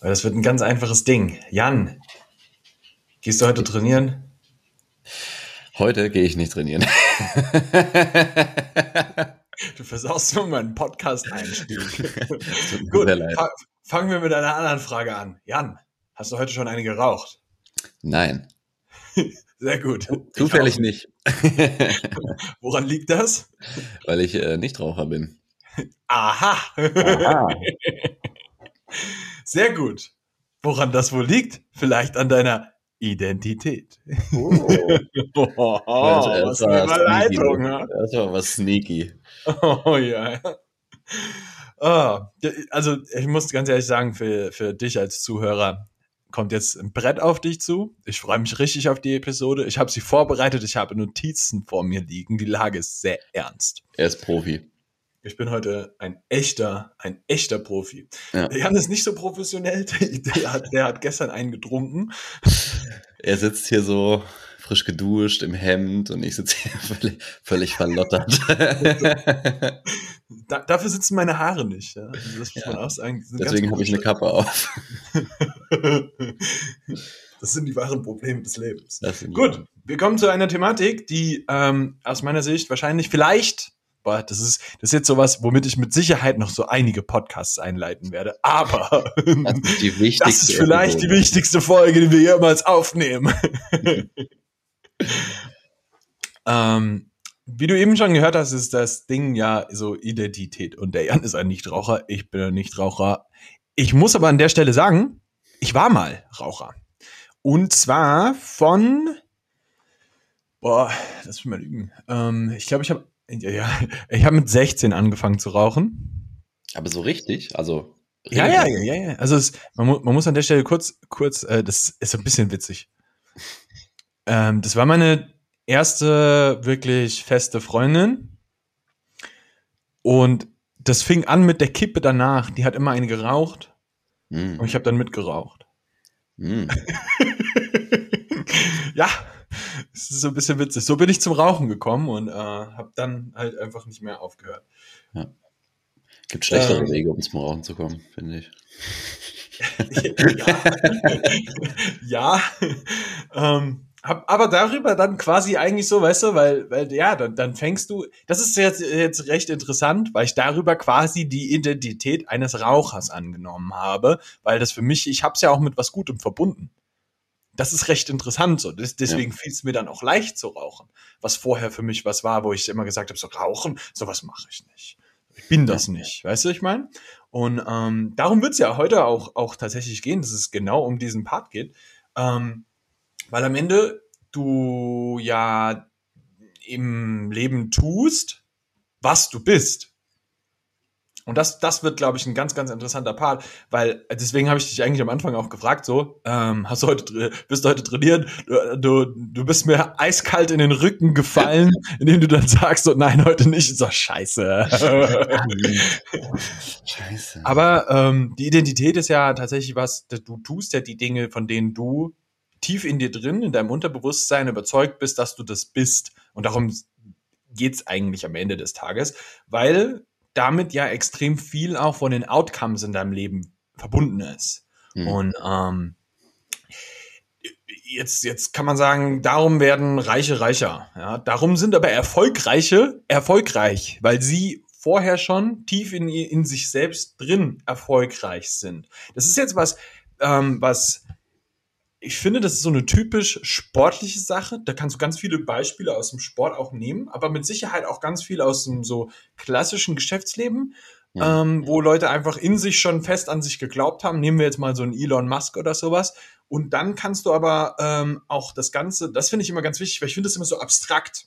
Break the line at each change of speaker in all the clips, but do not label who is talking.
Weil das wird ein ganz einfaches Ding. Jan, gehst du heute trainieren?
Heute gehe ich nicht trainieren.
du versaust nur meinen Podcast-Einstieg. Gut, fa fangen wir mit einer anderen Frage an. Jan, hast du heute schon eine geraucht?
Nein.
Sehr gut.
Zufällig nicht.
Woran liegt das?
Weil ich äh, Nichtraucher bin.
Aha. Aha. Sehr gut. Woran das wohl liegt? Vielleicht an deiner Identität. Oh,
oh was eine Überleitung. Das war was sneaky.
Oh ja. Oh, also ich muss ganz ehrlich sagen, für, für dich als Zuhörer kommt jetzt ein Brett auf dich zu. Ich freue mich richtig auf die Episode. Ich habe sie vorbereitet, ich habe Notizen vor mir liegen. Die Lage ist sehr ernst.
Er ist Profi.
Ich bin heute ein echter, ein echter Profi. Ja. Jan ist nicht so professionell. Der hat, der hat gestern einen getrunken.
Er sitzt hier so frisch geduscht im Hemd und ich sitze hier völlig, völlig verlottert.
da, dafür sitzen meine Haare nicht. Ja? Also das muss
ja. man auch sagen. Deswegen habe ich eine Kappe auf.
das sind die wahren Probleme des Lebens. Gut, wir kommen zu einer Thematik, die ähm, aus meiner Sicht wahrscheinlich vielleicht boah, das ist, das ist jetzt sowas, womit ich mit Sicherheit noch so einige Podcasts einleiten werde. Aber das ist, die wichtigste das ist vielleicht Episode. die wichtigste Folge, die wir jemals aufnehmen. ähm, wie du eben schon gehört hast, ist das Ding ja so Identität. Und der Jan ist ein Nichtraucher, ich bin ein Nichtraucher. Ich muss aber an der Stelle sagen, ich war mal Raucher. Und zwar von, boah, lass mich mal lügen. Ähm, ich glaube, ich habe ja, ich habe mit 16 angefangen zu rauchen.
Aber so richtig? Also.
Ja, ja, ja, ja, ja. Also es, man, mu man muss an der Stelle kurz, kurz, äh, das ist ein bisschen witzig. Ähm, das war meine erste wirklich feste Freundin. Und das fing an mit der Kippe danach. Die hat immer eine geraucht. Mm. Und ich habe dann mitgeraucht. Mm. ja, es ist so ein bisschen witzig. So bin ich zum Rauchen gekommen und äh, habe dann halt einfach nicht mehr aufgehört. Ja.
Gibt schlechtere ähm, Wege, um zum Rauchen zu kommen, finde ich.
ja, ja ähm, hab aber darüber dann quasi eigentlich so, weißt du, weil, weil ja, dann, dann fängst du, das ist jetzt, jetzt recht interessant, weil ich darüber quasi die Identität eines Rauchers angenommen habe, weil das für mich, ich habe es ja auch mit was Gutem verbunden das ist recht interessant so. Das, deswegen ja. fiel es mir dann auch leicht zu rauchen. Was vorher für mich was war, wo ich immer gesagt habe, so rauchen, sowas mache ich nicht. Ich bin das ja. nicht. Weißt du, ich meine? Und ähm, darum wird es ja heute auch, auch tatsächlich gehen, dass es genau um diesen Part geht. Ähm, weil am Ende du ja im Leben tust, was du bist. Und das, das wird, glaube ich, ein ganz, ganz interessanter Part, weil deswegen habe ich dich eigentlich am Anfang auch gefragt, so, ähm, hast du heute, bist du heute trainiert? Du, du, du bist mir eiskalt in den Rücken gefallen, indem du dann sagst, so, nein, heute nicht, doch scheiße. scheiße. Aber ähm, die Identität ist ja tatsächlich was, du tust ja die Dinge, von denen du tief in dir drin, in deinem Unterbewusstsein überzeugt bist, dass du das bist. Und darum geht's eigentlich am Ende des Tages, weil damit ja extrem viel auch von den Outcomes in deinem Leben verbunden ist. Mhm. Und ähm, jetzt, jetzt kann man sagen, darum werden Reiche reicher. Ja? Darum sind aber Erfolgreiche erfolgreich, weil sie vorher schon tief in, in sich selbst drin erfolgreich sind. Das ist jetzt was, ähm, was ich finde, das ist so eine typisch sportliche Sache. Da kannst du ganz viele Beispiele aus dem Sport auch nehmen, aber mit Sicherheit auch ganz viel aus dem so klassischen Geschäftsleben, ja. ähm, wo Leute einfach in sich schon fest an sich geglaubt haben. Nehmen wir jetzt mal so einen Elon Musk oder sowas. Und dann kannst du aber ähm, auch das Ganze, das finde ich immer ganz wichtig, weil ich finde das immer so abstrakt.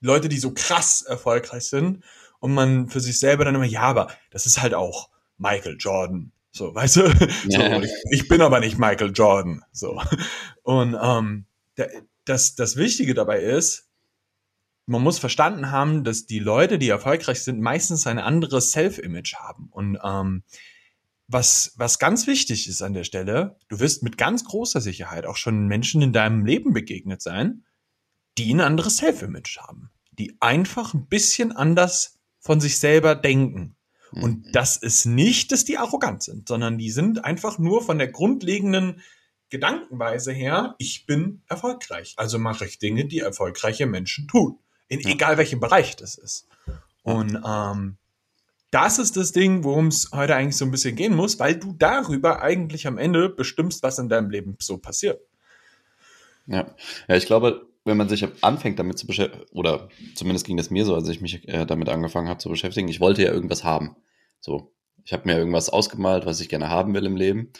Leute, die so krass erfolgreich sind und man für sich selber dann immer, ja, aber das ist halt auch Michael Jordan, so, weißt du? So, ich, ich, bin aber nicht Michael Jordan. So. Und ähm, das, das Wichtige dabei ist, man muss verstanden haben, dass die Leute, die erfolgreich sind, meistens ein anderes Self-Image haben. Und ähm, was, was ganz wichtig ist an der Stelle, du wirst mit ganz großer Sicherheit auch schon Menschen in deinem Leben begegnet sein, die ein anderes Self-Image haben, die einfach ein bisschen anders von sich selber denken. Und mhm. das ist nicht, dass die arrogant sind, sondern die sind einfach nur von der grundlegenden Gedankenweise her, ich bin erfolgreich. Also mache ich Dinge, die erfolgreiche Menschen tun. In ja. egal welchem Bereich das ist. Und ähm, das ist das Ding, worum es heute eigentlich so ein bisschen gehen muss, weil du darüber eigentlich am Ende bestimmst, was in deinem Leben so passiert.
Ja, ja ich glaube, wenn man sich anfängt damit zu beschäftigen, oder zumindest ging das mir so, als ich mich äh, damit angefangen habe zu beschäftigen, ich wollte ja irgendwas haben. So, ich habe mir irgendwas ausgemalt, was ich gerne haben will im Leben.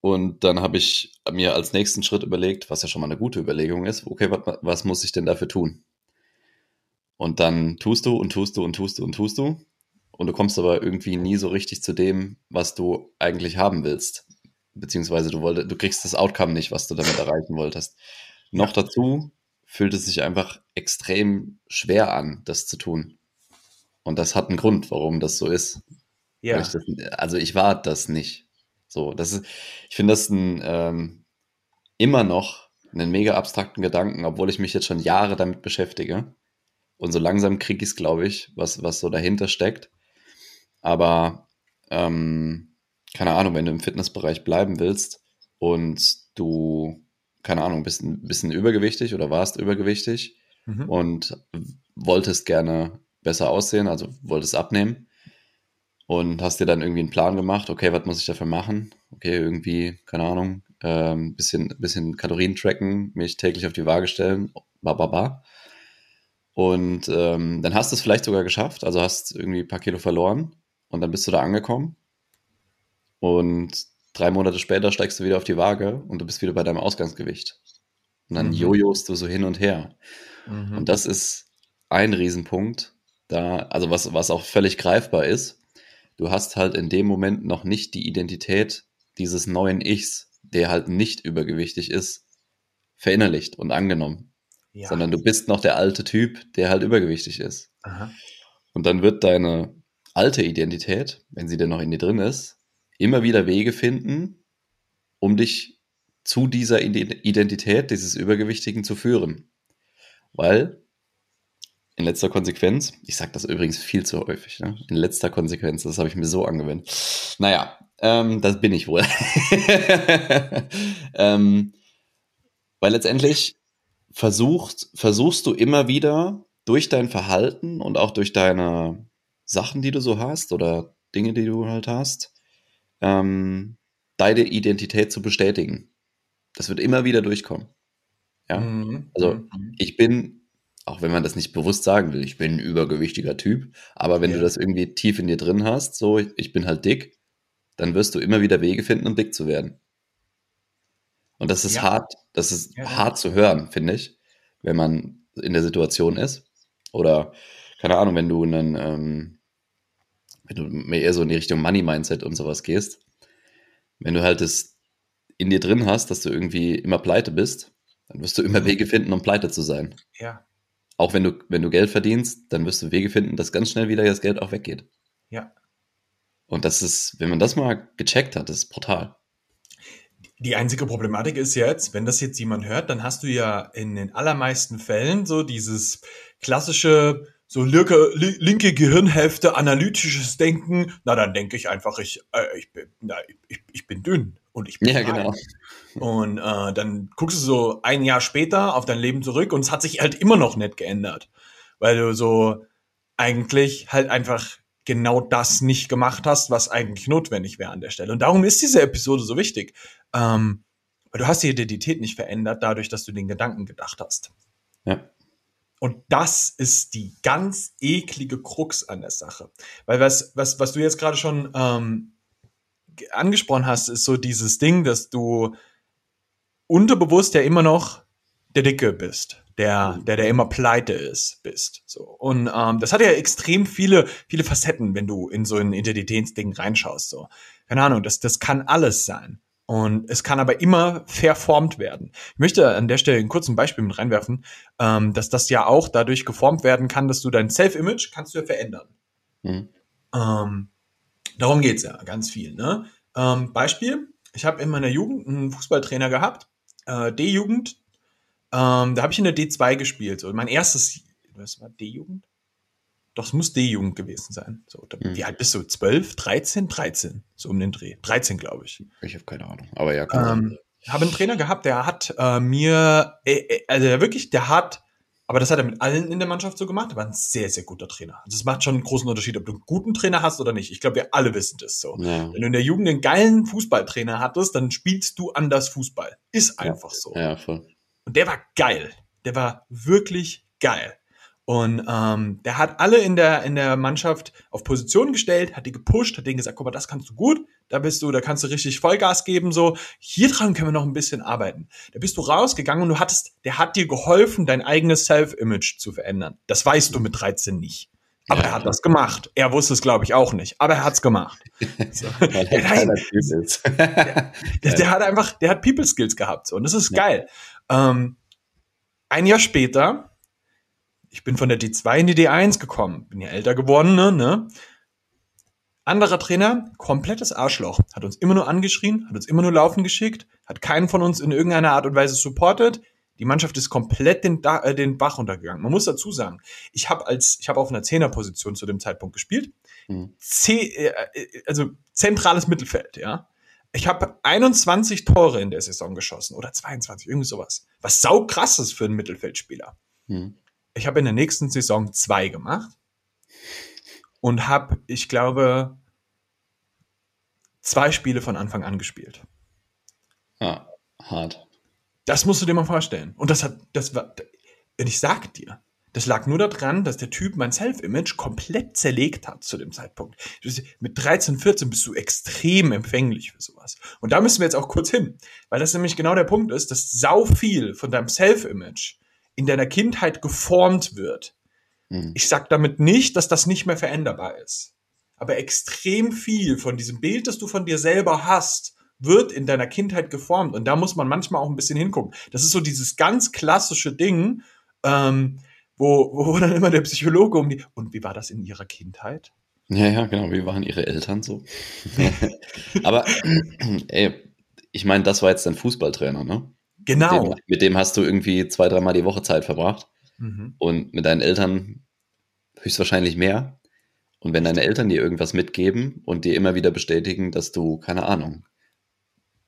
Und dann habe ich mir als nächsten Schritt überlegt, was ja schon mal eine gute Überlegung ist, okay, was, was muss ich denn dafür tun? Und dann tust du und tust du und tust du und tust du. Und du kommst aber irgendwie nie so richtig zu dem, was du eigentlich haben willst. Beziehungsweise du, wollt, du kriegst das Outcome nicht, was du damit erreichen wolltest. Noch dazu fühlt es sich einfach extrem schwer an, das zu tun. Und das hat einen Grund, warum das so ist. Ja. Ich das, also ich war das nicht. So, das ist, ich finde das ein, ähm, immer noch einen mega abstrakten Gedanken, obwohl ich mich jetzt schon Jahre damit beschäftige. Und so langsam kriege ich es, glaube ich, was, was so dahinter steckt. Aber ähm, keine Ahnung, wenn du im Fitnessbereich bleiben willst und du keine Ahnung, bist ein bisschen übergewichtig oder warst übergewichtig mhm. und wolltest gerne besser aussehen, also wolltest abnehmen und hast dir dann irgendwie einen Plan gemacht, okay, was muss ich dafür machen? Okay, irgendwie, keine Ahnung, ähm, bisschen, bisschen Kalorien tracken, mich täglich auf die Waage stellen, ba, ba, ba. Und ähm, dann hast du es vielleicht sogar geschafft, also hast irgendwie ein paar Kilo verloren und dann bist du da angekommen und drei Monate später steigst du wieder auf die Waage und du bist wieder bei deinem Ausgangsgewicht. Und dann mhm. jojost du so hin und her. Mhm. Und das ist ein Riesenpunkt, da, also was, was auch völlig greifbar ist. Du hast halt in dem Moment noch nicht die Identität dieses neuen Ichs, der halt nicht übergewichtig ist, verinnerlicht und angenommen. Ja. Sondern du bist noch der alte Typ, der halt übergewichtig ist. Aha. Und dann wird deine alte Identität, wenn sie denn noch in dir drin ist, immer wieder Wege finden, um dich zu dieser Identität dieses Übergewichtigen zu führen. Weil in letzter Konsequenz, ich sage das übrigens viel zu häufig, ne? in letzter Konsequenz, das habe ich mir so angewendet. Naja, ähm, das bin ich wohl. ähm, weil letztendlich versucht, versuchst du immer wieder durch dein Verhalten und auch durch deine Sachen, die du so hast oder Dinge, die du halt hast, ähm, deine Identität zu bestätigen. Das wird immer wieder durchkommen. Ja. Mhm. Also mhm. ich bin, auch wenn man das nicht bewusst sagen will, ich bin ein übergewichtiger Typ, aber wenn ja. du das irgendwie tief in dir drin hast, so ich, ich bin halt dick, dann wirst du immer wieder Wege finden, um dick zu werden. Und das ist ja. hart, das ist ja. hart zu hören, finde ich, wenn man in der Situation ist. Oder, keine Ahnung, wenn du einen, ähm, wenn du mehr eher so in die Richtung Money-Mindset und sowas gehst, wenn du halt das in dir drin hast, dass du irgendwie immer pleite bist, dann wirst du immer mhm. Wege finden, um pleite zu sein.
Ja.
Auch wenn du, wenn du Geld verdienst, dann wirst du Wege finden, dass ganz schnell wieder das Geld auch weggeht.
Ja.
Und das ist, wenn man das mal gecheckt hat, das ist brutal.
Die einzige Problematik ist jetzt, wenn das jetzt jemand hört, dann hast du ja in den allermeisten Fällen so dieses klassische, so linke, linke Gehirnhälfte, analytisches Denken, na dann denke ich einfach, ich, äh, ich, bin, na, ich, ich bin dünn und ich bin
Ja, genau.
Und äh, dann guckst du so ein Jahr später auf dein Leben zurück und es hat sich halt immer noch nicht geändert. Weil du so eigentlich halt einfach genau das nicht gemacht hast, was eigentlich notwendig wäre an der Stelle. Und darum ist diese Episode so wichtig. Ähm, weil du hast die Identität nicht verändert, dadurch, dass du den Gedanken gedacht hast.
Ja.
Und das ist die ganz eklige Krux an der Sache. Weil was, was, was du jetzt gerade schon ähm, angesprochen hast, ist so dieses Ding, dass du unterbewusst ja immer noch der Dicke bist, der, der, der immer pleite ist, bist. So. Und ähm, das hat ja extrem viele, viele Facetten, wenn du in so ein Identitätsding reinschaust. So. Keine Ahnung, das, das kann alles sein. Und es kann aber immer verformt werden. Ich möchte an der Stelle ein kurzes Beispiel mit reinwerfen, ähm, dass das ja auch dadurch geformt werden kann, dass du dein Self-Image kannst du ja verändern. Mhm. Ähm, darum geht's ja ganz viel. Ne? Ähm, Beispiel, ich habe in meiner Jugend einen Fußballtrainer gehabt, äh, D-Jugend. Ähm, da habe ich in der D2 gespielt. So mein erstes, was war D-Jugend? Doch, es muss D-Jugend gewesen sein. So, da, mhm. Wie alt bist du? 12, 13, 13, so um den Dreh. 13, glaube ich.
Ich habe keine Ahnung, aber ja.
Ähm, habe einen Trainer gehabt, der hat äh, mir, äh, äh, also der wirklich, der hat, aber das hat er mit allen in der Mannschaft so gemacht, er war ein sehr, sehr guter Trainer. Also es macht schon einen großen Unterschied, ob du einen guten Trainer hast oder nicht. Ich glaube, wir alle wissen das so. Ja. Wenn du in der Jugend einen geilen Fußballtrainer hattest, dann spielst du anders Fußball. Ist einfach
ja.
so.
Ja, voll.
Und der war geil. Der war wirklich geil. Und ähm, der hat alle in der, in der Mannschaft auf Position gestellt, hat die gepusht, hat denen gesagt, guck mal, das kannst du gut, da bist du, da kannst du richtig Vollgas geben, so. Hier dran können wir noch ein bisschen arbeiten. Da bist du rausgegangen und du hattest, der hat dir geholfen, dein eigenes Self-Image zu verändern. Das weißt du mit 13 nicht. Aber ja, er hat das gemacht. Er wusste es, glaube ich, auch nicht. Aber er hat's gemacht. So. der, der, der, hat einfach, der hat People Skills gehabt. So. Und das ist ja. geil. Ähm, ein Jahr später ich bin von der D2 in die D1 gekommen, bin ja älter geworden, ne? ne? Anderer Trainer, komplettes Arschloch, hat uns immer nur angeschrien, hat uns immer nur laufen geschickt, hat keinen von uns in irgendeiner Art und Weise supportet. Die Mannschaft ist komplett den, äh, den Bach runtergegangen. Man muss dazu sagen, ich habe als ich habe auf einer Zehnerposition zu dem Zeitpunkt gespielt, mhm. C, äh, äh also zentrales Mittelfeld, ja. Ich habe 21 Tore in der Saison geschossen oder 22, irgendwie sowas. Was sau krass ist für einen Mittelfeldspieler. Mhm ich habe in der nächsten Saison zwei gemacht und habe, ich glaube, zwei Spiele von Anfang an gespielt.
Ja, hart.
Das musst du dir mal vorstellen. Und das hat, das war, und ich sag dir, das lag nur daran, dass der Typ mein Self-Image komplett zerlegt hat zu dem Zeitpunkt. Mit 13, 14 bist du extrem empfänglich für sowas. Und da müssen wir jetzt auch kurz hin, weil das nämlich genau der Punkt ist, dass sau viel von deinem Self-Image in deiner Kindheit geformt wird. Mhm. Ich sage damit nicht, dass das nicht mehr veränderbar ist. Aber extrem viel von diesem Bild, das du von dir selber hast, wird in deiner Kindheit geformt. Und da muss man manchmal auch ein bisschen hingucken. Das ist so dieses ganz klassische Ding, ähm, wo, wo dann immer der Psychologe um die. Und wie war das in ihrer Kindheit?
Ja, ja, genau. Wie waren ihre Eltern so? Aber, ey, ich meine, das war jetzt dein Fußballtrainer, ne?
Genau.
Mit dem, mit dem hast du irgendwie zwei, dreimal die Woche Zeit verbracht. Mhm. Und mit deinen Eltern höchstwahrscheinlich mehr. Und wenn deine Eltern dir irgendwas mitgeben und dir immer wieder bestätigen, dass du, keine Ahnung,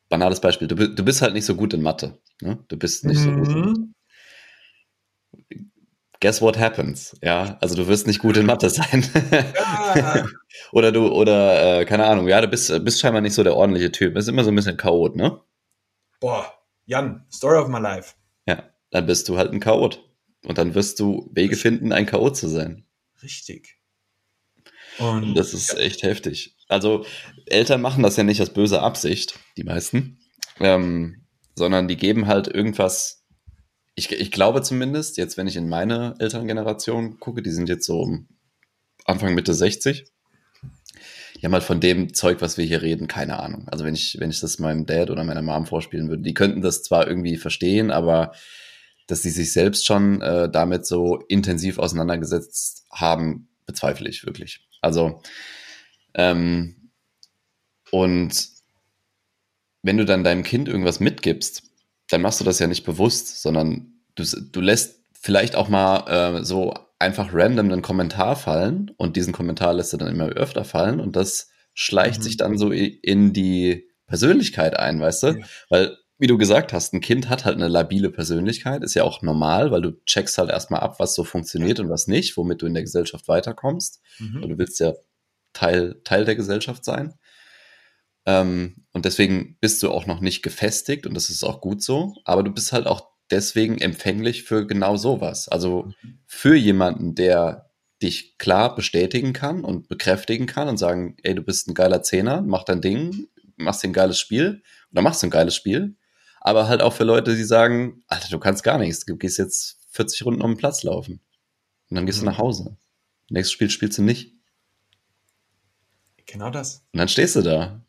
banales Beispiel, du, du bist halt nicht so gut in Mathe. Ne? Du bist nicht mhm. so gut. In, mhm. guess what happens? Ja, also du wirst nicht gut in Mathe sein. Ja. oder du, oder, äh, keine Ahnung, ja, du bist, bist scheinbar nicht so der ordentliche Typ. Das ist immer so ein bisschen Chaot, ne?
Boah, Jan, Story of my life.
Ja, dann bist du halt ein Chaot. Und dann wirst du Wege finden, ein Chaot zu sein.
Richtig.
Und das ist ja. echt heftig. Also Eltern machen das ja nicht aus böser Absicht, die meisten, ähm, sondern die geben halt irgendwas. Ich, ich glaube zumindest, jetzt wenn ich in meine Elterngeneration gucke, die sind jetzt so Anfang Mitte 60, haben halt von dem Zeug, was wir hier reden, keine Ahnung. Also wenn ich, wenn ich das meinem Dad oder meiner Mom vorspielen würde, die könnten das zwar irgendwie verstehen, aber dass sie sich selbst schon äh, damit so intensiv auseinandergesetzt haben, bezweifle ich wirklich. Also ähm, und wenn du dann deinem Kind irgendwas mitgibst, dann machst du das ja nicht bewusst, sondern du, du lässt vielleicht auch mal äh, so einfach random einen Kommentar fallen und diesen Kommentar lässt er dann immer öfter fallen und das schleicht mhm. sich dann so in die Persönlichkeit ein, weißt du? Ja. Weil, wie du gesagt hast, ein Kind hat halt eine labile Persönlichkeit, ist ja auch normal, weil du checkst halt erstmal ab, was so funktioniert und was nicht, womit du in der Gesellschaft weiterkommst. Mhm. Und du willst ja Teil, Teil der Gesellschaft sein. Ähm, und deswegen bist du auch noch nicht gefestigt und das ist auch gut so, aber du bist halt auch deswegen empfänglich für genau sowas. Also für jemanden, der dich klar bestätigen kann und bekräftigen kann und sagen, ey, du bist ein geiler Zehner, mach dein Ding, machst ein geiles Spiel oder machst ein geiles Spiel. Aber halt auch für Leute, die sagen, Alter, du kannst gar nichts, du gehst jetzt 40 Runden um den Platz laufen. Und dann gehst mhm. du nach Hause. Nächstes Spiel spielst du nicht.
Genau das.
Und dann stehst du da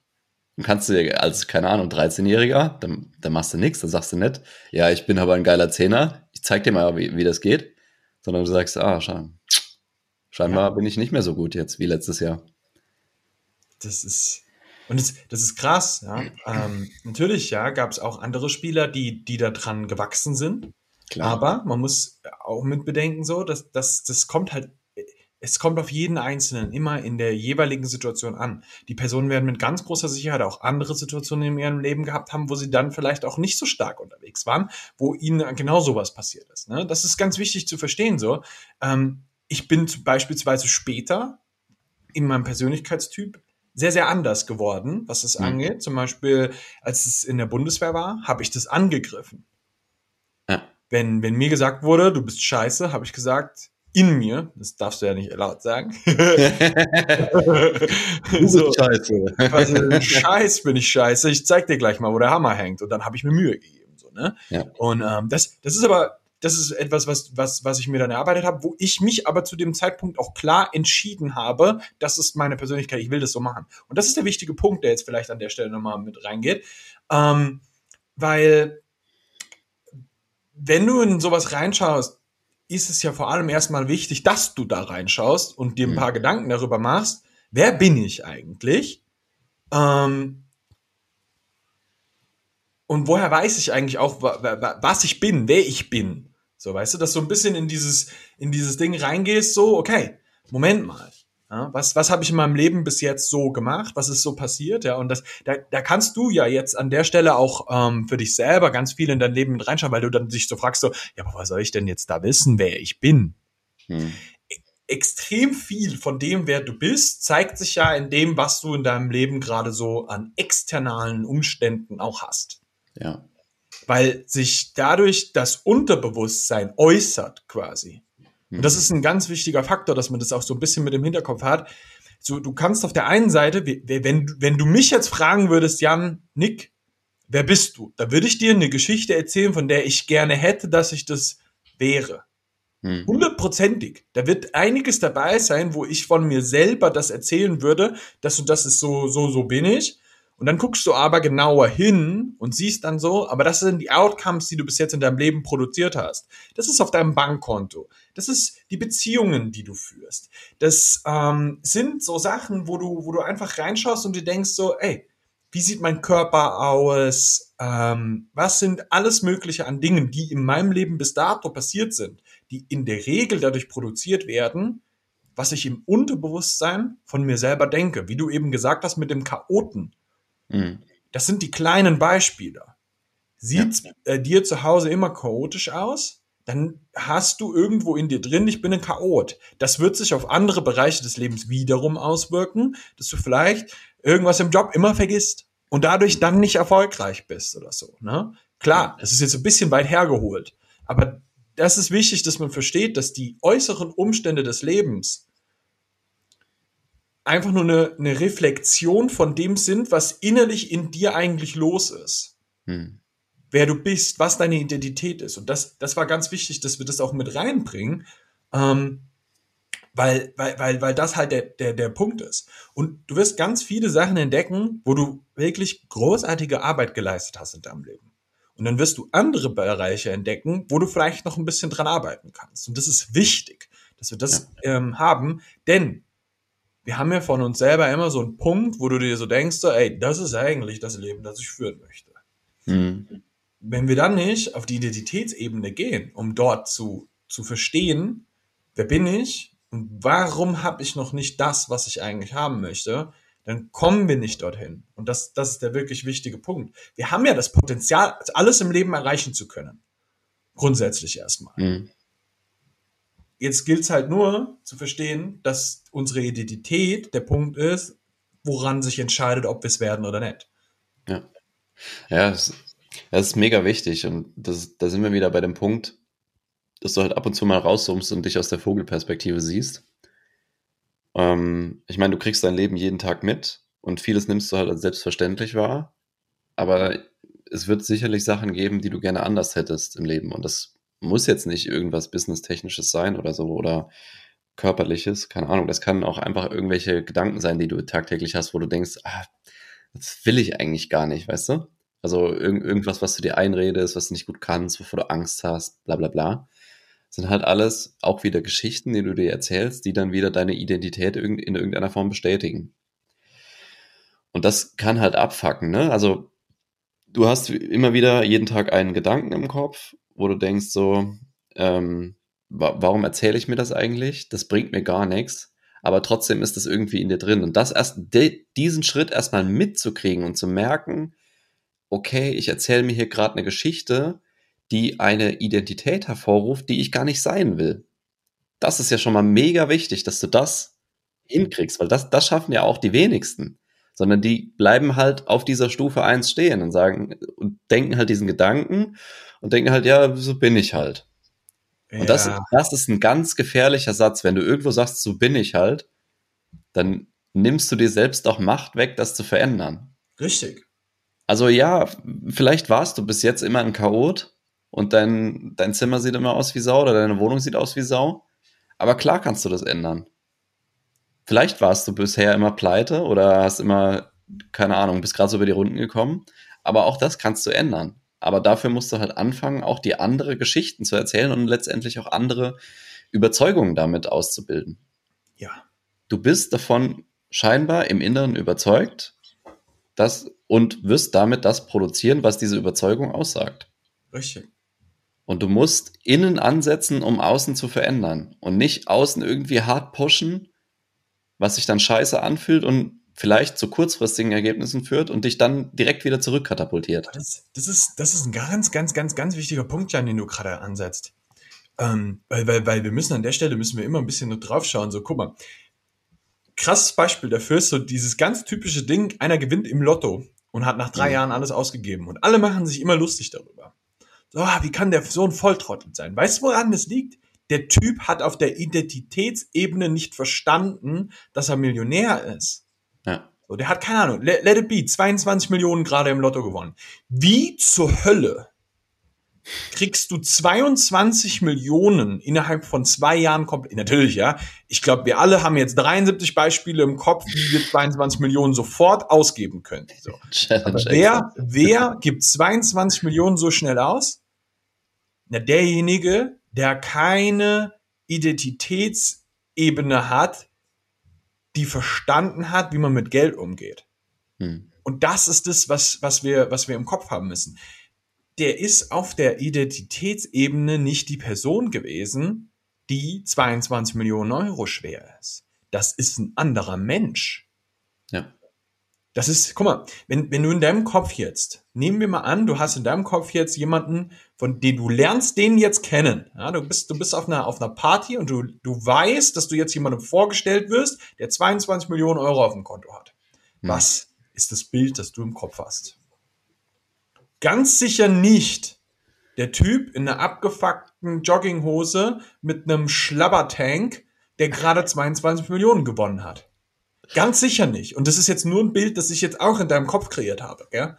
dann kannst du als, keine Ahnung, 13-Jähriger, dann, dann machst du nichts, dann sagst du nicht, ja, ich bin aber ein geiler Zehner, ich zeig dir mal, wie, wie das geht, sondern du sagst, ah, scheinbar, scheinbar ja. bin ich nicht mehr so gut jetzt wie letztes Jahr.
Das ist, und das, das ist krass, ja. Ähm, natürlich, ja, gab es auch andere Spieler, die, die da dran gewachsen sind. Klar. Aber man muss auch mit bedenken, so, dass, dass das kommt halt es kommt auf jeden Einzelnen immer in der jeweiligen Situation an. Die Personen werden mit ganz großer Sicherheit auch andere Situationen in ihrem Leben gehabt haben, wo sie dann vielleicht auch nicht so stark unterwegs waren, wo ihnen genau sowas passiert ist. Ne? Das ist ganz wichtig zu verstehen. So, ähm, ich bin beispielsweise später in meinem Persönlichkeitstyp sehr, sehr anders geworden, was es mhm. angeht. Zum Beispiel, als es in der Bundeswehr war, habe ich das angegriffen. Ja. Wenn, wenn mir gesagt wurde, du bist scheiße, habe ich gesagt, in mir, das darfst du ja nicht laut sagen. so, scheiße. Also, Scheiß bin ich scheiße, ich zeig dir gleich mal, wo der Hammer hängt. Und dann habe ich mir Mühe gegeben. So, ne? Ja. Und ähm, das, das ist aber das ist etwas, was, was, was ich mir dann erarbeitet habe, wo ich mich aber zu dem Zeitpunkt auch klar entschieden habe, das ist meine Persönlichkeit, ich will das so machen. Und das ist der wichtige Punkt, der jetzt vielleicht an der Stelle nochmal mit reingeht. Ähm, weil, wenn du in sowas reinschaust, ist es ja vor allem erstmal wichtig, dass du da reinschaust und dir ein paar mhm. Gedanken darüber machst, wer bin ich eigentlich? Ähm, und woher weiß ich eigentlich auch, was ich bin, wer ich bin? So, weißt du, dass du ein bisschen in dieses, in dieses Ding reingehst, so, okay, Moment mal. Ja, was was habe ich in meinem Leben bis jetzt so gemacht? Was ist so passiert? Ja, und das, da, da kannst du ja jetzt an der Stelle auch ähm, für dich selber ganz viel in dein Leben mit reinschauen, weil du dann dich so fragst, so, ja, aber was soll ich denn jetzt da wissen, wer ich bin? Hm. E extrem viel von dem, wer du bist, zeigt sich ja in dem, was du in deinem Leben gerade so an externalen Umständen auch hast.
Ja.
Weil sich dadurch das Unterbewusstsein äußert quasi. Und das ist ein ganz wichtiger Faktor, dass man das auch so ein bisschen mit im Hinterkopf hat. So, du kannst auf der einen Seite, wenn, wenn du mich jetzt fragen würdest, Jan, Nick, wer bist du? Da würde ich dir eine Geschichte erzählen, von der ich gerne hätte, dass ich das wäre. Mhm. Hundertprozentig. Da wird einiges dabei sein, wo ich von mir selber das erzählen würde, dass du das ist so, so, so bin ich. Und dann guckst du aber genauer hin und siehst dann so, aber das sind die Outcomes, die du bis jetzt in deinem Leben produziert hast. Das ist auf deinem Bankkonto. Das ist die Beziehungen, die du führst. Das ähm, sind so Sachen, wo du, wo du einfach reinschaust und dir denkst so, ey, wie sieht mein Körper aus? Ähm, was sind alles Mögliche an Dingen, die in meinem Leben bis dato passiert sind, die in der Regel dadurch produziert werden, was ich im Unterbewusstsein von mir selber denke. Wie du eben gesagt hast mit dem Chaoten Mhm. Das sind die kleinen Beispiele. Sieht ja. äh, dir zu Hause immer chaotisch aus? Dann hast du irgendwo in dir drin, ich bin ein Chaot. Das wird sich auf andere Bereiche des Lebens wiederum auswirken, dass du vielleicht irgendwas im Job immer vergisst und dadurch dann nicht erfolgreich bist oder so. Ne? Klar, das ist jetzt ein bisschen weit hergeholt, aber das ist wichtig, dass man versteht, dass die äußeren Umstände des Lebens einfach nur eine, eine Reflexion von dem sind, was innerlich in dir eigentlich los ist. Hm. Wer du bist, was deine Identität ist. Und das, das war ganz wichtig, dass wir das auch mit reinbringen, ähm, weil, weil, weil, weil das halt der, der, der Punkt ist. Und du wirst ganz viele Sachen entdecken, wo du wirklich großartige Arbeit geleistet hast in deinem Leben. Und dann wirst du andere Bereiche entdecken, wo du vielleicht noch ein bisschen dran arbeiten kannst. Und das ist wichtig, dass wir das ja. ähm, haben, denn wir haben ja von uns selber immer so einen Punkt, wo du dir so denkst, so, ey, das ist eigentlich das Leben, das ich führen möchte. Mhm. Wenn wir dann nicht auf die Identitätsebene gehen, um dort zu, zu verstehen, wer bin ich und warum habe ich noch nicht das, was ich eigentlich haben möchte, dann kommen wir nicht dorthin. Und das, das ist der wirklich wichtige Punkt. Wir haben ja das Potenzial, alles im Leben erreichen zu können. Grundsätzlich erstmal. Mhm. Jetzt gilt es halt nur zu verstehen, dass unsere Identität der Punkt ist, woran sich entscheidet, ob wir es werden oder nicht.
Ja. Ja, das, das ist mega wichtig. Und das, da sind wir wieder bei dem Punkt, dass du halt ab und zu mal rauszoomst und dich aus der Vogelperspektive siehst. Ähm, ich meine, du kriegst dein Leben jeden Tag mit und vieles nimmst du halt als selbstverständlich wahr. Aber es wird sicherlich Sachen geben, die du gerne anders hättest im Leben. Und das muss jetzt nicht irgendwas Business-Technisches sein oder so oder körperliches, keine Ahnung. Das kann auch einfach irgendwelche Gedanken sein, die du tagtäglich hast, wo du denkst, ah, das will ich eigentlich gar nicht, weißt du? Also irg irgendwas, was du dir einredest, was du nicht gut kannst, wovor du Angst hast, bla bla bla. Sind halt alles auch wieder Geschichten, die du dir erzählst, die dann wieder deine Identität in irgendeiner Form bestätigen. Und das kann halt abfacken, ne? Also du hast immer wieder jeden Tag einen Gedanken im Kopf wo du denkst so, ähm, wa warum erzähle ich mir das eigentlich? Das bringt mir gar nichts. Aber trotzdem ist das irgendwie in dir drin. Und das erst, diesen Schritt erstmal mitzukriegen und zu merken, okay, ich erzähle mir hier gerade eine Geschichte, die eine Identität hervorruft, die ich gar nicht sein will. Das ist ja schon mal mega wichtig, dass du das hinkriegst, weil das, das schaffen ja auch die wenigsten. Sondern die bleiben halt auf dieser Stufe eins stehen und sagen und denken halt diesen Gedanken und denken halt, ja, so bin ich halt. Ja. Und das, das ist ein ganz gefährlicher Satz. Wenn du irgendwo sagst, so bin ich halt, dann nimmst du dir selbst auch Macht weg, das zu verändern.
Richtig.
Also ja, vielleicht warst du bis jetzt immer ein Chaot und dein, dein Zimmer sieht immer aus wie Sau oder deine Wohnung sieht aus wie Sau. Aber klar kannst du das ändern. Vielleicht warst du bisher immer pleite oder hast immer, keine Ahnung, bist gerade so über die Runden gekommen. Aber auch das kannst du ändern. Aber dafür musst du halt anfangen, auch die andere Geschichten zu erzählen und letztendlich auch andere Überzeugungen damit auszubilden.
Ja.
Du bist davon scheinbar im Inneren überzeugt, dass und wirst damit das produzieren, was diese Überzeugung aussagt.
Richtig.
Und du musst innen ansetzen, um außen zu verändern und nicht außen irgendwie hart pushen, was sich dann scheiße anfühlt und vielleicht zu kurzfristigen Ergebnissen führt und dich dann direkt wieder zurückkatapultiert.
Das, das, ist, das ist ein ganz, ganz, ganz, ganz wichtiger Punkt, Jan, den du gerade ansetzt. Ähm, weil, weil, weil wir müssen an der Stelle müssen wir immer ein bisschen drauf schauen. So, guck mal. Krasses Beispiel dafür ist so dieses ganz typische Ding, einer gewinnt im Lotto und hat nach drei mhm. Jahren alles ausgegeben. Und alle machen sich immer lustig darüber. So, ah, wie kann der so ein Volltrottel sein? Weißt du, woran das liegt? Der Typ hat auf der Identitätsebene nicht verstanden, dass er Millionär ist.
Ja.
So, der hat keine Ahnung. Let, let it be, 22 Millionen gerade im Lotto gewonnen. Wie zur Hölle kriegst du 22 Millionen innerhalb von zwei Jahren komplett. Natürlich, ja. Ich glaube, wir alle haben jetzt 73 Beispiele im Kopf, wie wir 22 Millionen sofort ausgeben können. So. Aber wer, wer gibt 22 Millionen so schnell aus? Na, derjenige, der keine Identitätsebene hat, die verstanden hat, wie man mit Geld umgeht. Hm. Und das ist das, was, was, wir, was wir im Kopf haben müssen. Der ist auf der Identitätsebene nicht die Person gewesen, die 22 Millionen Euro schwer ist. Das ist ein anderer Mensch.
Ja.
Das ist, guck mal, wenn, wenn du in deinem Kopf jetzt, nehmen wir mal an, du hast in deinem Kopf jetzt jemanden, von dem du lernst den jetzt kennen. Ja, du bist, du bist auf einer, auf einer Party und du, du weißt, dass du jetzt jemandem vorgestellt wirst, der 22 Millionen Euro auf dem Konto hat. Hm. Was ist das Bild, das du im Kopf hast? Ganz sicher nicht der Typ in einer abgefuckten Jogginghose mit einem Schlabbertank, der gerade 22 Millionen gewonnen hat. Ganz sicher nicht. Und das ist jetzt nur ein Bild, das ich jetzt auch in deinem Kopf kreiert habe, gell?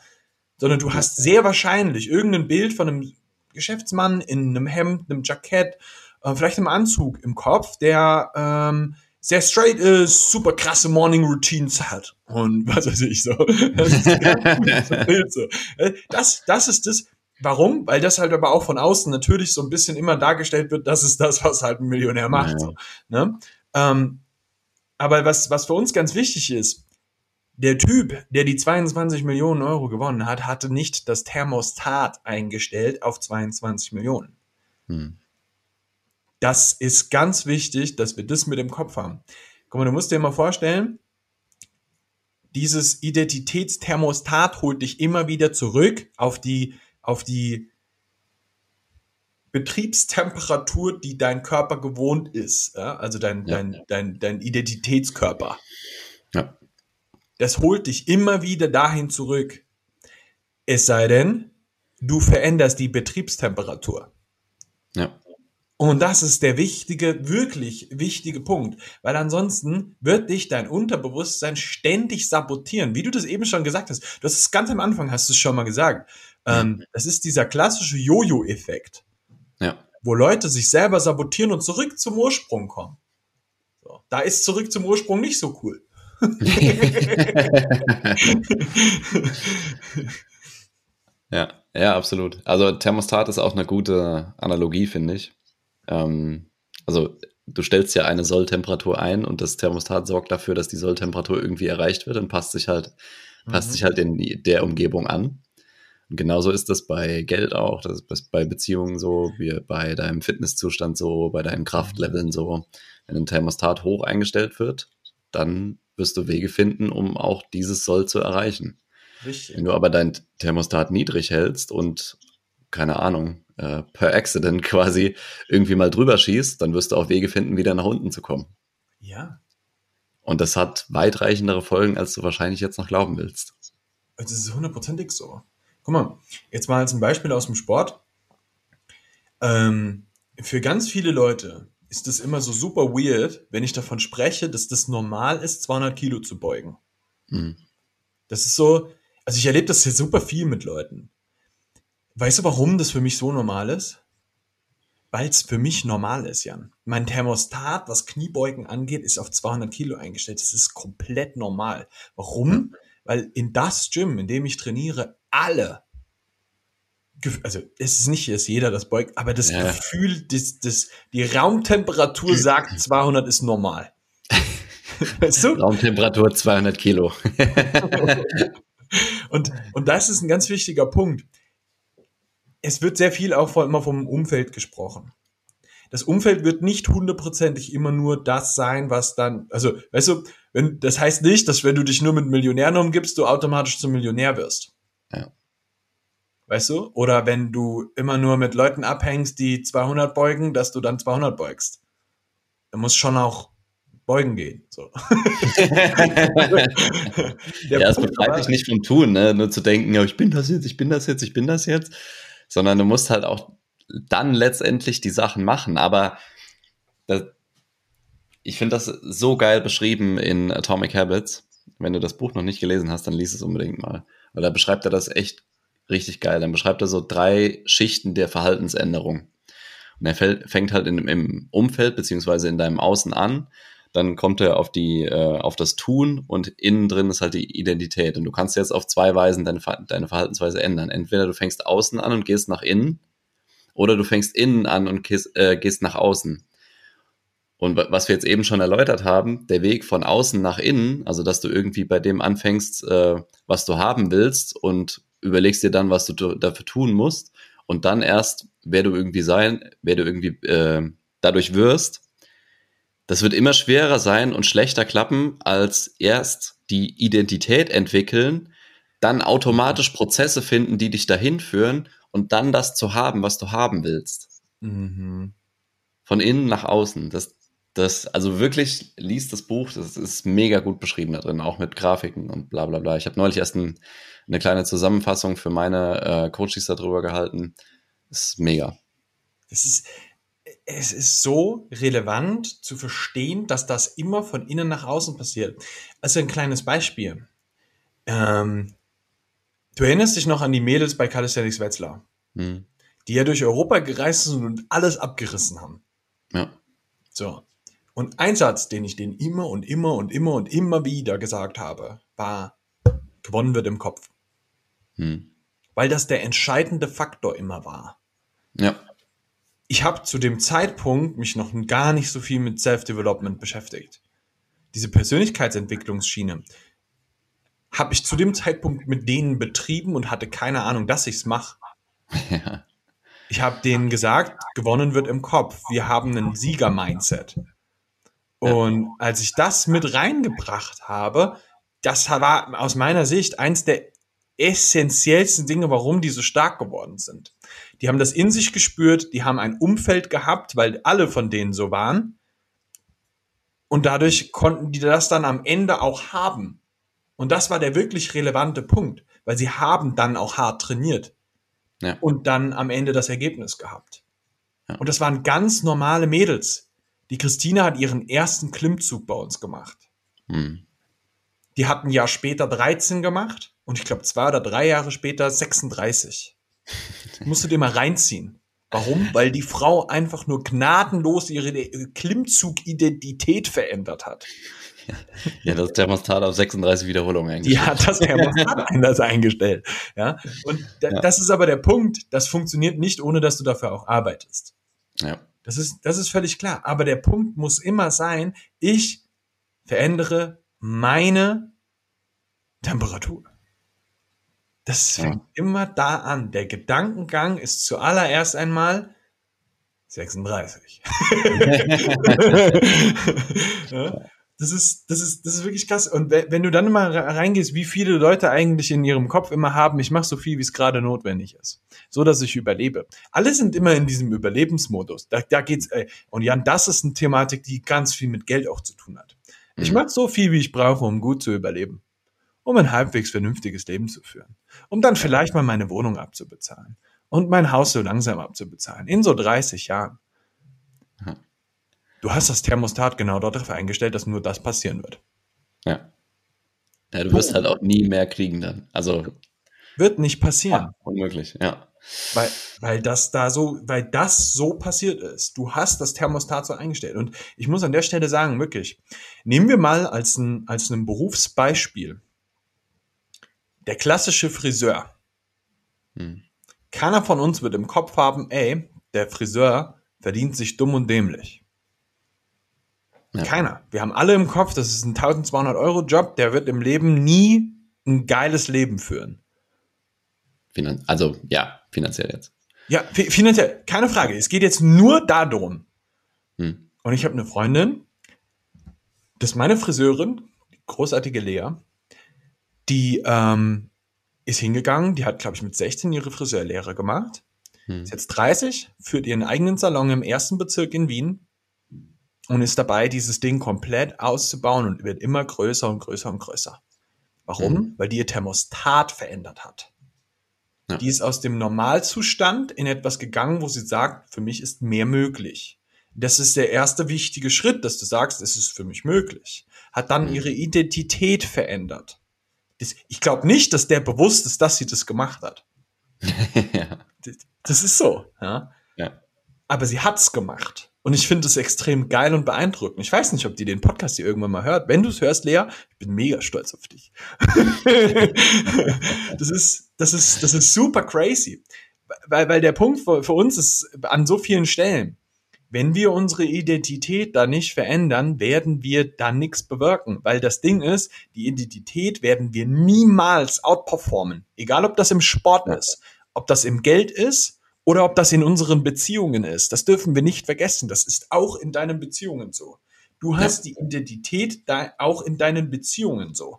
Sondern du hast sehr wahrscheinlich irgendein Bild von einem Geschäftsmann in einem Hemd, einem Jackett, äh, vielleicht einem Anzug im Kopf, der ähm, sehr straight ist, super krasse Morning Routines hat und was weiß ich so. Das ist so. Das, das ist das. Warum? Weil das halt aber auch von außen natürlich so ein bisschen immer dargestellt wird, das ist das, was halt ein Millionär macht. Ja. So, ne? ähm, aber was, was für uns ganz wichtig ist, der Typ, der die 22 Millionen Euro gewonnen hat, hatte nicht das Thermostat eingestellt auf 22 Millionen. Hm. Das ist ganz wichtig, dass wir das mit im Kopf haben. Guck mal, du musst dir mal vorstellen, dieses Identitätsthermostat holt dich immer wieder zurück auf die, auf die Betriebstemperatur, die dein Körper gewohnt ist. Ja? Also dein, ja. dein, dein, dein Identitätskörper.
Ja.
Das holt dich immer wieder dahin zurück. Es sei denn, du veränderst die Betriebstemperatur.
Ja.
Und das ist der wichtige, wirklich wichtige Punkt, weil ansonsten wird dich dein Unterbewusstsein ständig sabotieren, wie du das eben schon gesagt hast. Das ist ganz am Anfang, hast du es schon mal gesagt. Ähm, das ist dieser klassische Jojo-Effekt.
Ja.
Wo Leute sich selber sabotieren und zurück zum Ursprung kommen. So, da ist zurück zum Ursprung nicht so cool.
ja, ja, absolut. Also Thermostat ist auch eine gute Analogie, finde ich. Ähm, also du stellst ja eine Solltemperatur ein und das Thermostat sorgt dafür, dass die Solltemperatur irgendwie erreicht wird und passt sich halt, mhm. passt sich halt in der Umgebung an. Und genauso ist das bei Geld auch, das ist bei Beziehungen so, wie bei deinem Fitnesszustand so, bei deinen Kraftleveln so. Wenn ein Thermostat hoch eingestellt wird, dann wirst du Wege finden, um auch dieses Soll zu erreichen. Richtig. Wenn du aber dein Thermostat niedrig hältst und keine Ahnung, äh, per Accident quasi irgendwie mal drüber schießt, dann wirst du auch Wege finden, wieder nach unten zu kommen.
Ja.
Und das hat weitreichendere Folgen, als du wahrscheinlich jetzt noch glauben willst.
Das ist hundertprozentig so. Guck mal, jetzt mal als ein Beispiel aus dem Sport. Ähm, für ganz viele Leute ist das immer so super weird, wenn ich davon spreche, dass das normal ist, 200 Kilo zu beugen. Mhm. Das ist so, also ich erlebe das hier super viel mit Leuten. Weißt du, warum das für mich so normal ist? Weil es für mich normal ist, Jan. Mein Thermostat, was Kniebeugen angeht, ist auf 200 Kilo eingestellt. Das ist komplett normal. Warum? Weil in das Gym, in dem ich trainiere, alle, also es ist nicht, dass jeder das beugt, aber das ja. Gefühl, das, das, die Raumtemperatur sagt, 200 ist normal.
weißt du? Raumtemperatur 200 Kilo.
und, und das ist ein ganz wichtiger Punkt. Es wird sehr viel auch immer vom Umfeld gesprochen. Das Umfeld wird nicht hundertprozentig immer nur das sein, was dann, also, weißt du, wenn, das heißt nicht, dass wenn du dich nur mit Millionären umgibst, du automatisch zum Millionär wirst. Ja. Weißt du? Oder wenn du immer nur mit Leuten abhängst, die 200 beugen, dass du dann 200 beugst. Da muss schon auch beugen gehen. So.
ja, es befreit dich nicht vom Tun, ne? nur zu denken, ja, ich bin das jetzt, ich bin das jetzt, ich bin das jetzt, sondern du musst halt auch dann letztendlich die Sachen machen. Aber das, ich finde das so geil beschrieben in Atomic Habits. Wenn du das Buch noch nicht gelesen hast, dann lies es unbedingt mal. Weil da beschreibt er das echt richtig geil. Dann beschreibt er so drei Schichten der Verhaltensänderung. Und er fängt halt in, im Umfeld beziehungsweise in deinem Außen an. Dann kommt er auf die, äh, auf das Tun und innen drin ist halt die Identität. Und du kannst jetzt auf zwei Weisen deine, deine Verhaltensweise ändern. Entweder du fängst außen an und gehst nach innen, oder du fängst innen an und gehst, äh, gehst nach außen. Und was wir jetzt eben schon erläutert haben, der Weg von außen nach innen, also dass du irgendwie bei dem anfängst, äh, was du haben willst und überlegst dir dann, was du dafür tun musst und dann erst, wer du irgendwie sein, wer du irgendwie äh, dadurch wirst, das wird immer schwerer sein und schlechter klappen, als erst die Identität entwickeln, dann automatisch Prozesse finden, die dich dahin führen und dann das zu haben, was du haben willst. Mhm. Von innen nach außen. Das, das, also wirklich liest das Buch, das ist mega gut beschrieben da drin, auch mit Grafiken und bla bla bla. Ich habe neulich erst ein, eine kleine Zusammenfassung für meine äh, Coaches darüber gehalten. Das ist mega.
Das ist, es ist so relevant zu verstehen, dass das immer von innen nach außen passiert. Also ein kleines Beispiel. Ähm, du erinnerst dich noch an die Mädels bei Calisthenics Wetzlar, hm. die ja durch Europa gereist sind und alles abgerissen haben.
Ja.
So. Und ein Satz, den ich denen immer und immer und immer und immer wieder gesagt habe, war, gewonnen wird im Kopf. Hm. Weil das der entscheidende Faktor immer war.
Ja.
Ich habe zu dem Zeitpunkt mich noch gar nicht so viel mit Self-Development beschäftigt. Diese Persönlichkeitsentwicklungsschiene habe ich zu dem Zeitpunkt mit denen betrieben und hatte keine Ahnung, dass ich es mache. Ja. Ich habe denen gesagt, gewonnen wird im Kopf. Wir haben einen Sieger-Mindset. Und als ich das mit reingebracht habe, das war aus meiner Sicht eins der essentiellsten Dinge, warum die so stark geworden sind. Die haben das in sich gespürt, die haben ein Umfeld gehabt, weil alle von denen so waren. Und dadurch konnten die das dann am Ende auch haben. Und das war der wirklich relevante Punkt, weil sie haben dann auch hart trainiert. Ja. Und dann am Ende das Ergebnis gehabt. Ja. Und das waren ganz normale Mädels. Die Christine hat ihren ersten Klimmzug bei uns gemacht. Hm. Die hat ein Jahr später 13 gemacht und ich glaube zwei oder drei Jahre später 36. musst du dir mal reinziehen. Warum? Weil die Frau einfach nur gnadenlos ihre Klimmzug-Identität verändert hat.
Ja, das Thermostat auf 36 Wiederholungen
eingestellt. Die hat das Thermostat anders eingestellt. Ja, und ja. das ist aber der Punkt. Das funktioniert nicht, ohne dass du dafür auch arbeitest.
Ja.
Das ist, das ist völlig klar. Aber der Punkt muss immer sein, ich verändere meine Temperatur. Das fängt ja. immer da an. Der Gedankengang ist zuallererst einmal 36. ja? Das ist, das ist, das ist wirklich krass. Und wenn du dann mal reingehst, wie viele Leute eigentlich in ihrem Kopf immer haben, ich mache so viel, wie es gerade notwendig ist. So, dass ich überlebe. Alle sind immer in diesem Überlebensmodus. Da, da geht's, ey. Und Jan, das ist eine Thematik, die ganz viel mit Geld auch zu tun hat. Ich mhm. mache so viel, wie ich brauche, um gut zu überleben. Um ein halbwegs vernünftiges Leben zu führen. Um dann vielleicht mal meine Wohnung abzubezahlen. Und mein Haus so langsam abzubezahlen. In so 30 Jahren. Du hast das Thermostat genau darauf eingestellt, dass nur das passieren wird.
Ja. Ja, du wirst oh. halt auch nie mehr kriegen dann. Also.
Wird nicht passieren.
Ja, unmöglich, ja.
Weil, weil das da so, weil das so passiert ist. Du hast das Thermostat so eingestellt. Und ich muss an der Stelle sagen, wirklich, nehmen wir mal als ein, als ein Berufsbeispiel. Der klassische Friseur. Hm. Keiner von uns wird im Kopf haben, ey, der Friseur verdient sich dumm und dämlich. Ja. Keiner. Wir haben alle im Kopf, das ist ein 1200 Euro Job, der wird im Leben nie ein geiles Leben führen.
Finan also ja, finanziell jetzt.
Ja, finanziell, keine Frage. Es geht jetzt nur darum. Hm. Und ich habe eine Freundin, das ist meine Friseurin, die großartige Lea, die ähm, ist hingegangen, die hat, glaube ich, mit 16 ihre Friseurlehre gemacht. Hm. Ist jetzt 30, führt ihren eigenen Salon im ersten Bezirk in Wien und ist dabei, dieses Ding komplett auszubauen und wird immer größer und größer und größer. Warum? Mhm. Weil die ihr Thermostat verändert hat. Ja. Die ist aus dem Normalzustand in etwas gegangen, wo sie sagt, für mich ist mehr möglich. Das ist der erste wichtige Schritt, dass du sagst, es ist für mich möglich. Hat dann mhm. ihre Identität verändert. Das, ich glaube nicht, dass der bewusst ist, dass sie das gemacht hat. ja. das, das, ist so. Ja? Aber sie hat's gemacht. Und ich finde es extrem geil und beeindruckend. Ich weiß nicht, ob die den Podcast hier irgendwann mal hört. Wenn du es hörst, Lea, ich bin mega stolz auf dich. das ist, das ist, das ist super crazy. Weil, weil der Punkt für, für uns ist an so vielen Stellen, wenn wir unsere Identität da nicht verändern, werden wir da nichts bewirken. Weil das Ding ist, die Identität werden wir niemals outperformen. Egal, ob das im Sport ist, ob das im Geld ist, oder ob das in unseren Beziehungen ist. Das dürfen wir nicht vergessen. Das ist auch in deinen Beziehungen so. Du hast ja. die Identität da auch in deinen Beziehungen so.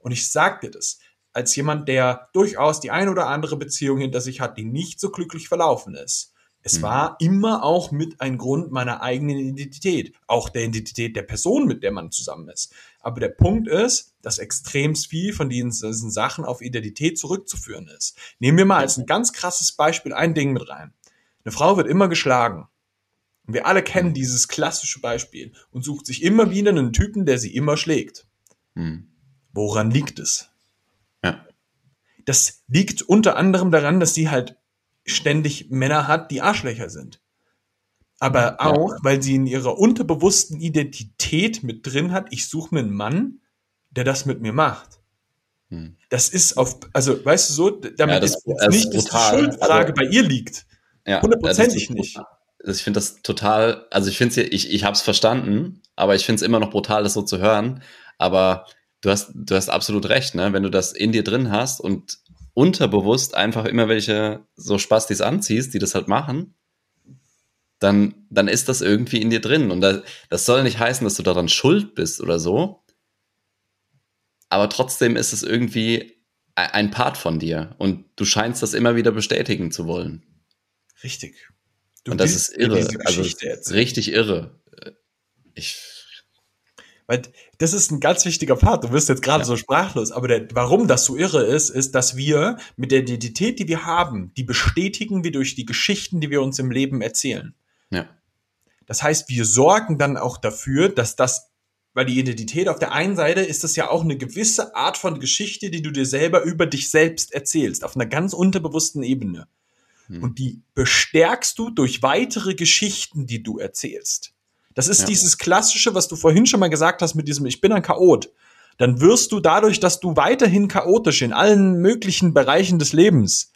Und ich sag dir das als jemand, der durchaus die ein oder andere Beziehung hinter sich hat, die nicht so glücklich verlaufen ist. Es mhm. war immer auch mit ein Grund meiner eigenen Identität, auch der Identität der Person, mit der man zusammen ist. Aber der Punkt ist, dass extremst viel von diesen, diesen Sachen auf Identität zurückzuführen ist. Nehmen wir mal als ein ganz krasses Beispiel ein Ding mit rein. Eine Frau wird immer geschlagen. Und wir alle kennen dieses klassische Beispiel und sucht sich immer wieder einen Typen, der sie immer schlägt. Mhm. Woran liegt es? Ja. Das liegt unter anderem daran, dass sie halt ständig Männer hat, die Arschlöcher sind. Aber auch, ja. weil sie in ihrer unterbewussten Identität mit drin hat, ich suche mir einen Mann, der das mit mir macht. Hm. Das ist auf, also weißt du so, damit ja, das, ist das nicht, dass die Schuldfrage also, bei ihr liegt. Ja, Hundertprozentig nicht.
Also ich finde das total, also ich finde es, ich, ich habe es verstanden, aber ich finde es immer noch brutal, das so zu hören. Aber du hast, du hast absolut recht, ne? Wenn du das in dir drin hast und unterbewusst einfach immer welche so Spastis anziehst, die das halt machen, dann, dann ist das irgendwie in dir drin. Und das, das soll nicht heißen, dass du daran schuld bist oder so. Aber trotzdem ist es irgendwie e-, ein Part von dir. Und du scheinst das immer wieder bestätigen zu wollen.
Richtig.
Du und das ist irre. Also richtig irre. Ich
weil das ist ein ganz wichtiger Part. Du wirst jetzt gerade ja. so sprachlos, aber der, warum das so irre ist, ist, dass wir mit der Identität, die wir haben, die bestätigen wir durch die Geschichten, die wir uns im Leben erzählen. Ja. Das heißt, wir sorgen dann auch dafür, dass das, weil die Identität auf der einen Seite ist das ja auch eine gewisse Art von Geschichte, die du dir selber über dich selbst erzählst, auf einer ganz unterbewussten Ebene. Hm. Und die bestärkst du durch weitere Geschichten, die du erzählst. Das ist ja. dieses klassische, was du vorhin schon mal gesagt hast mit diesem Ich bin ein Chaot. Dann wirst du dadurch, dass du weiterhin chaotisch in allen möglichen Bereichen des Lebens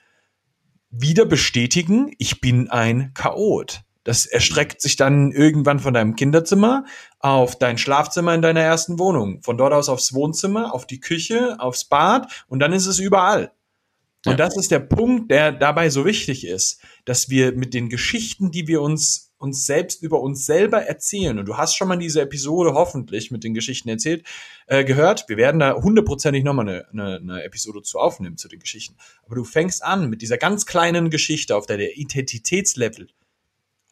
wieder bestätigen, ich bin ein Chaot. Das erstreckt sich dann irgendwann von deinem Kinderzimmer auf dein Schlafzimmer in deiner ersten Wohnung. Von dort aus aufs Wohnzimmer, auf die Küche, aufs Bad und dann ist es überall. Und ja. das ist der Punkt, der dabei so wichtig ist, dass wir mit den Geschichten, die wir uns uns selbst über uns selber erzählen. Und du hast schon mal diese Episode hoffentlich mit den Geschichten erzählt, äh, gehört. Wir werden da hundertprozentig nochmal eine, eine, eine Episode zu aufnehmen zu den Geschichten. Aber du fängst an mit dieser ganz kleinen Geschichte auf der, der Identitätslevel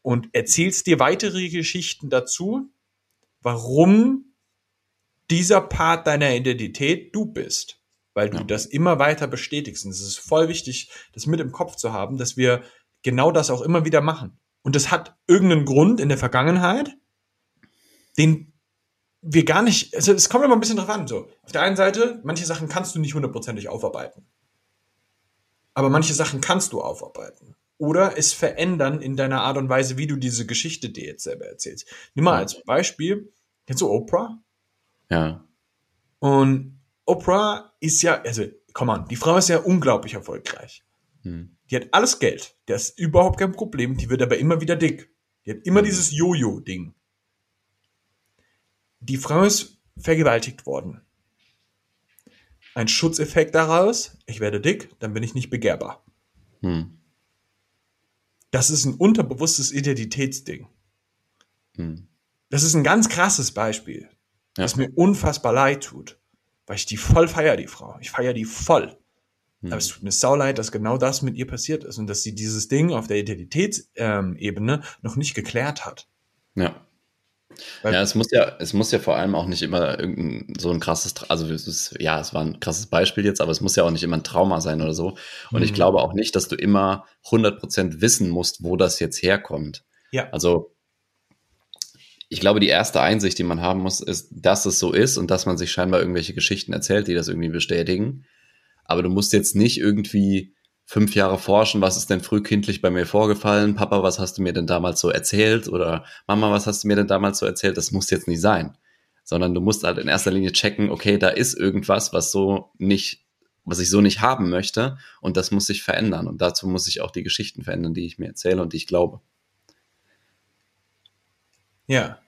und erzählst dir weitere Geschichten dazu, warum dieser Part deiner Identität du bist weil du ja. das immer weiter bestätigst. Und es ist voll wichtig, das mit im Kopf zu haben, dass wir genau das auch immer wieder machen. Und das hat irgendeinen Grund in der Vergangenheit, den wir gar nicht, also es kommt immer ein bisschen drauf an. So, auf der einen Seite, manche Sachen kannst du nicht hundertprozentig aufarbeiten. Aber manche Sachen kannst du aufarbeiten. Oder es verändern in deiner Art und Weise, wie du diese Geschichte dir jetzt selber erzählst. Nimm mal als Beispiel, kennst du Oprah?
Ja.
Und Oprah ist ja, also, komm an, die Frau ist ja unglaublich erfolgreich. Hm. Die hat alles Geld. Das ist überhaupt kein Problem. Die wird aber immer wieder dick. Die hat immer dieses Jojo-Ding. Die Frau ist vergewaltigt worden. Ein Schutzeffekt daraus, ich werde dick, dann bin ich nicht begehrbar. Hm. Das ist ein unterbewusstes Identitätsding. Hm. Das ist ein ganz krasses Beispiel, ja. das mir unfassbar leid tut. Weil ich die voll feier, die Frau. Ich feier die voll. Aber es tut mir sau leid, dass genau das mit ihr passiert ist und dass sie dieses Ding auf der Identitätsebene noch nicht geklärt hat.
Ja. Weil ja, es muss ja, es muss ja vor allem auch nicht immer irgendein so ein krasses, also es ist, ja, es war ein krasses Beispiel jetzt, aber es muss ja auch nicht immer ein Trauma sein oder so. Und mhm. ich glaube auch nicht, dass du immer 100% wissen musst, wo das jetzt herkommt.
Ja.
Also ich glaube, die erste Einsicht, die man haben muss, ist, dass es so ist und dass man sich scheinbar irgendwelche Geschichten erzählt, die das irgendwie bestätigen. Aber du musst jetzt nicht irgendwie fünf Jahre forschen, was ist denn frühkindlich bei mir vorgefallen? Papa, was hast du mir denn damals so erzählt? Oder Mama, was hast du mir denn damals so erzählt? Das muss jetzt nicht sein. Sondern du musst halt in erster Linie checken, okay, da ist irgendwas, was so nicht, was ich so nicht haben möchte. Und das muss sich verändern. Und dazu muss ich auch die Geschichten verändern, die ich mir erzähle und die ich glaube.
Ja.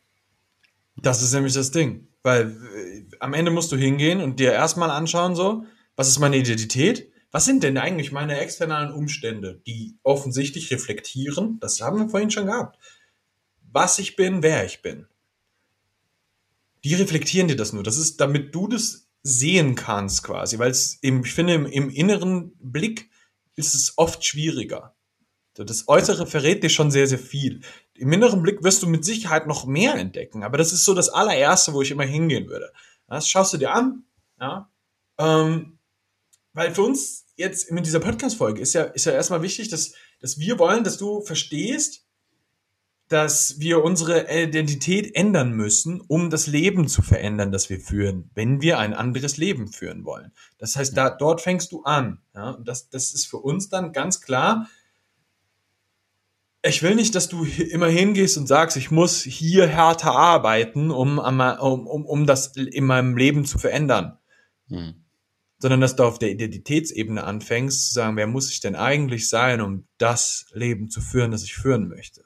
Das ist nämlich das Ding. Weil äh, am Ende musst du hingehen und dir erstmal anschauen, so, was ist meine Identität? Was sind denn eigentlich meine externen Umstände, die offensichtlich reflektieren? Das haben wir vorhin schon gehabt. Was ich bin, wer ich bin. Die reflektieren dir das nur. Das ist, damit du das sehen kannst quasi, weil es im, ich finde, im, im inneren Blick ist es oft schwieriger. Das Äußere verrät dir schon sehr, sehr viel im inneren Blick wirst du mit Sicherheit noch mehr entdecken. Aber das ist so das allererste, wo ich immer hingehen würde. Das schaust du dir an, ja. Ähm, weil für uns jetzt mit dieser Podcast-Folge ist ja, ist ja erstmal wichtig, dass, dass wir wollen, dass du verstehst, dass wir unsere Identität ändern müssen, um das Leben zu verändern, das wir führen, wenn wir ein anderes Leben führen wollen. Das heißt, da, dort fängst du an. Ja? Und das, das ist für uns dann ganz klar, ich will nicht, dass du immer hingehst und sagst, ich muss hier härter arbeiten, um, um, um, um das in meinem Leben zu verändern. Hm. Sondern dass du auf der Identitätsebene anfängst zu sagen, wer muss ich denn eigentlich sein, um das Leben zu führen, das ich führen möchte.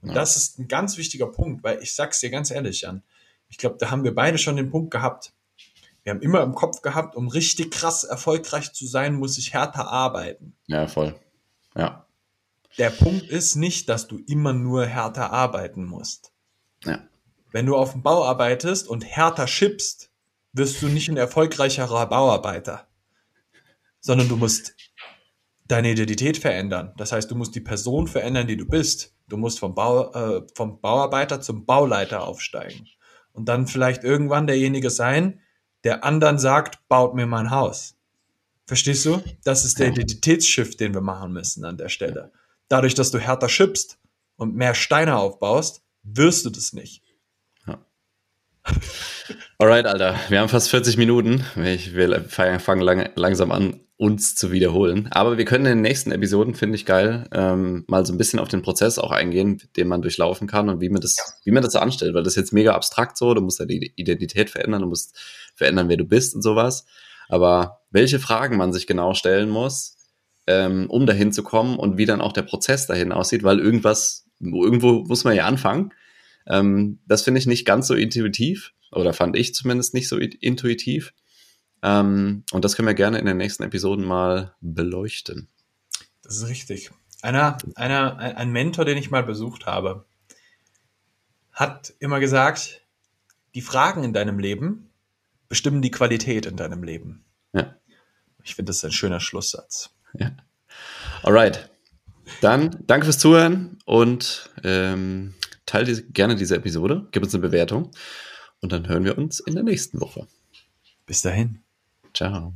Und ja. das ist ein ganz wichtiger Punkt, weil ich sag's dir ganz ehrlich, Jan, ich glaube, da haben wir beide schon den Punkt gehabt. Wir haben immer im Kopf gehabt, um richtig krass erfolgreich zu sein, muss ich härter arbeiten.
Ja, voll. Ja
der Punkt ist nicht, dass du immer nur härter arbeiten musst.
Ja.
Wenn du auf dem Bau arbeitest und härter schippst, wirst du nicht ein erfolgreicherer Bauarbeiter, sondern du musst deine Identität verändern. Das heißt, du musst die Person verändern, die du bist. Du musst vom, Bau, äh, vom Bauarbeiter zum Bauleiter aufsteigen. Und dann vielleicht irgendwann derjenige sein, der anderen sagt, baut mir mein Haus. Verstehst du? Das ist der Identitätsschiff, den wir machen müssen an der Stelle dadurch, dass du härter schippst und mehr Steine aufbaust, wirst du das nicht. Ja.
Alright, Alter. Wir haben fast 40 Minuten. Ich will fangen lang, langsam an, uns zu wiederholen. Aber wir können in den nächsten Episoden, finde ich geil, ähm, mal so ein bisschen auf den Prozess auch eingehen, den man durchlaufen kann und wie man das, ja. wie man das so anstellt, weil das ist jetzt mega abstrakt so. Du musst ja die Identität verändern, du musst verändern, wer du bist und sowas. Aber welche Fragen man sich genau stellen muss, ähm, um dahin zu kommen und wie dann auch der Prozess dahin aussieht, weil irgendwas, irgendwo muss man ja anfangen. Ähm, das finde ich nicht ganz so intuitiv oder fand ich zumindest nicht so intuitiv. Ähm, und das können wir gerne in den nächsten Episoden mal beleuchten.
Das ist richtig. Einer, einer, ein Mentor, den ich mal besucht habe, hat immer gesagt, die Fragen in deinem Leben bestimmen die Qualität in deinem Leben.
Ja.
Ich finde, das ist ein schöner Schlusssatz.
Ja. Alright. Dann danke fürs Zuhören und ähm, teile diese, gerne diese Episode, gib uns eine Bewertung und dann hören wir uns in der nächsten Woche.
Bis dahin.
Ciao.